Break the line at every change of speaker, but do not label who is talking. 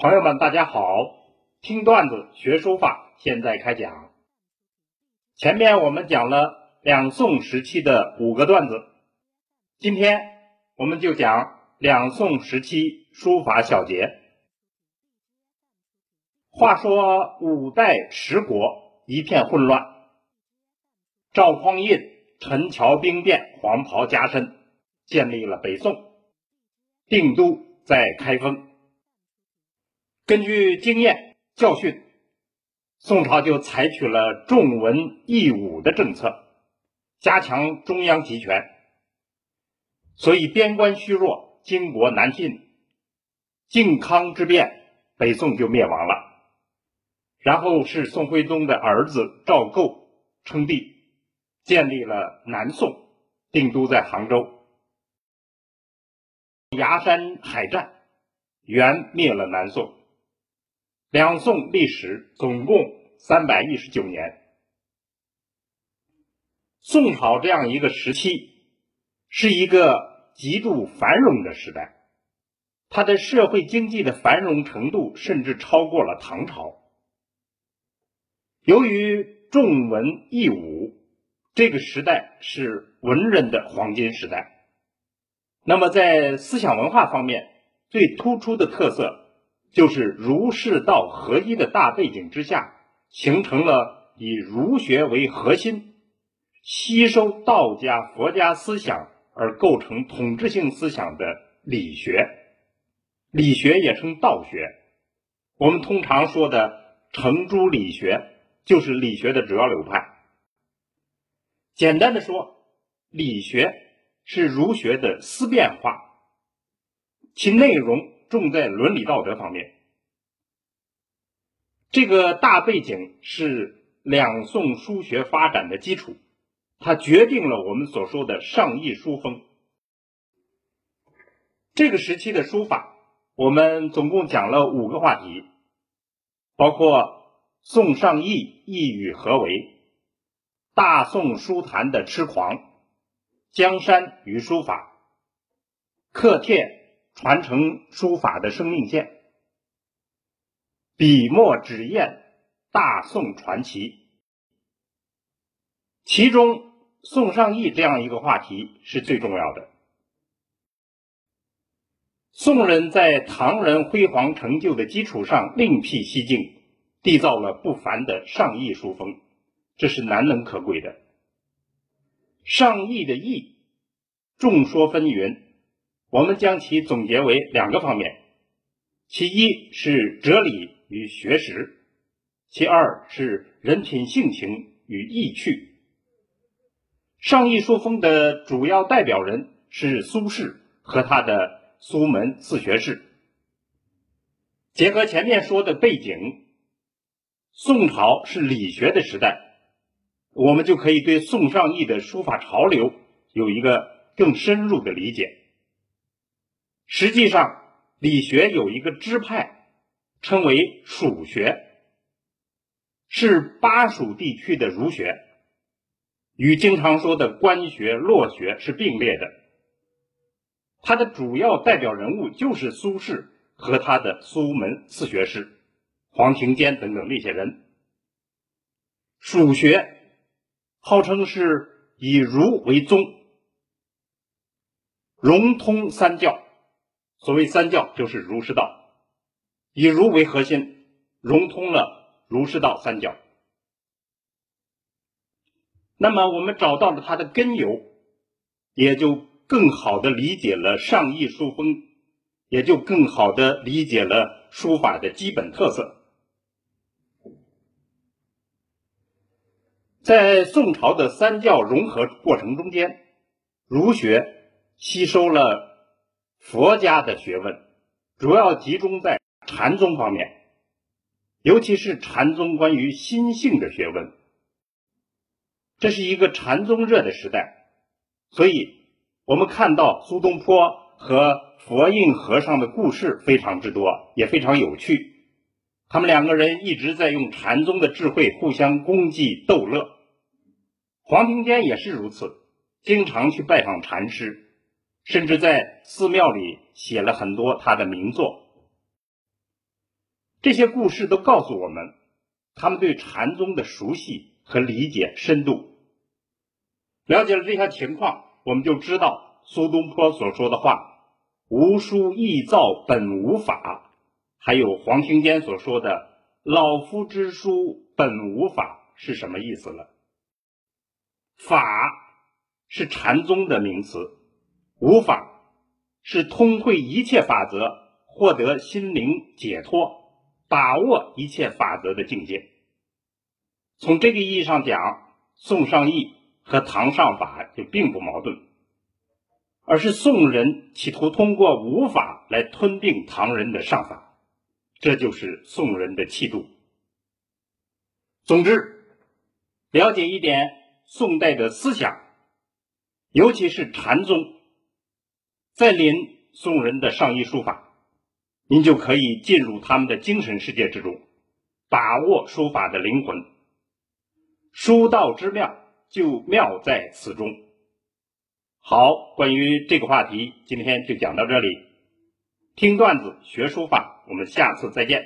朋友们，大家好！听段子学书法，现在开讲。前面我们讲了两宋时期的五个段子，今天我们就讲两宋时期书法小结。话说五代十国一片混乱，赵匡胤陈桥兵变，黄袍加身，建立了北宋，定都在开封。根据经验教训，宋朝就采取了重文抑武的政策，加强中央集权，所以边关虚弱，金国难进。靖康之变，北宋就灭亡了。然后是宋徽宗的儿子赵构称帝，建立了南宋，定都在杭州。崖山海战，元灭了南宋。两宋历史总共三百一十九年。宋朝这样一个时期，是一个极度繁荣的时代，它的社会经济的繁荣程度甚至超过了唐朝。由于重文抑武，这个时代是文人的黄金时代。那么在思想文化方面，最突出的特色。就是儒释道合一的大背景之下，形成了以儒学为核心，吸收道家、佛家思想而构成统治性思想的理学。理学也称道学。我们通常说的程朱理学，就是理学的主要流派。简单的说，理学是儒学的思辨化，其内容。重在伦理道德方面，这个大背景是两宋书学发展的基础，它决定了我们所说的上意书风。这个时期的书法，我们总共讲了五个话题，包括宋上意意与何为、大宋书坛的痴狂、江山与书法、刻帖。传承书法的生命线，笔墨纸砚，大宋传奇。其中宋尚义这样一个话题是最重要的。宋人在唐人辉煌成就的基础上另辟蹊径，缔造了不凡的上意书风，这是难能可贵的。上意的意，众说纷纭。我们将其总结为两个方面，其一是哲理与学识，其二是人品性情与意趣。上意书风的主要代表人是苏轼和他的苏门四学士。结合前面说的背景，宋朝是理学的时代，我们就可以对宋尚义的书法潮流有一个更深入的理解。实际上，理学有一个支派，称为蜀学，是巴蜀地区的儒学，与经常说的官学、洛学是并列的。它的主要代表人物就是苏轼和他的苏门四学士，黄庭坚等等那些人。蜀学号称是以儒为宗，融通三教。所谓三教，就是儒释道，以儒为核心，融通了儒释道三教。那么，我们找到了它的根由，也就更好的理解了上意书风，也就更好的理解了书法的基本特色。在宋朝的三教融合过程中间，儒学吸收了。佛家的学问主要集中在禅宗方面，尤其是禅宗关于心性的学问。这是一个禅宗热的时代，所以我们看到苏东坡和佛印和尚的故事非常之多，也非常有趣。他们两个人一直在用禅宗的智慧互相攻击逗乐。黄庭坚也是如此，经常去拜访禅师。甚至在寺庙里写了很多他的名作。这些故事都告诉我们，他们对禅宗的熟悉和理解深度。了解了这些情况，我们就知道苏东坡所说的话“无书易造本无法”，还有黄庭坚所说的“老夫之书本无法”是什么意思了。法是禅宗的名词，无法是通会一切法则，获得心灵解脱，把握一切法则的境界。从这个意义上讲，宋尚义和唐尚法就并不矛盾，而是宋人企图通过无法来吞并唐人的上法，这就是宋人的气度。总之，了解一点。宋代的思想，尤其是禅宗，再临宋人的上衣书法，您就可以进入他们的精神世界之中，把握书法的灵魂。书道之妙，就妙在此中。好，关于这个话题，今天就讲到这里。听段子学书法，我们下次再见。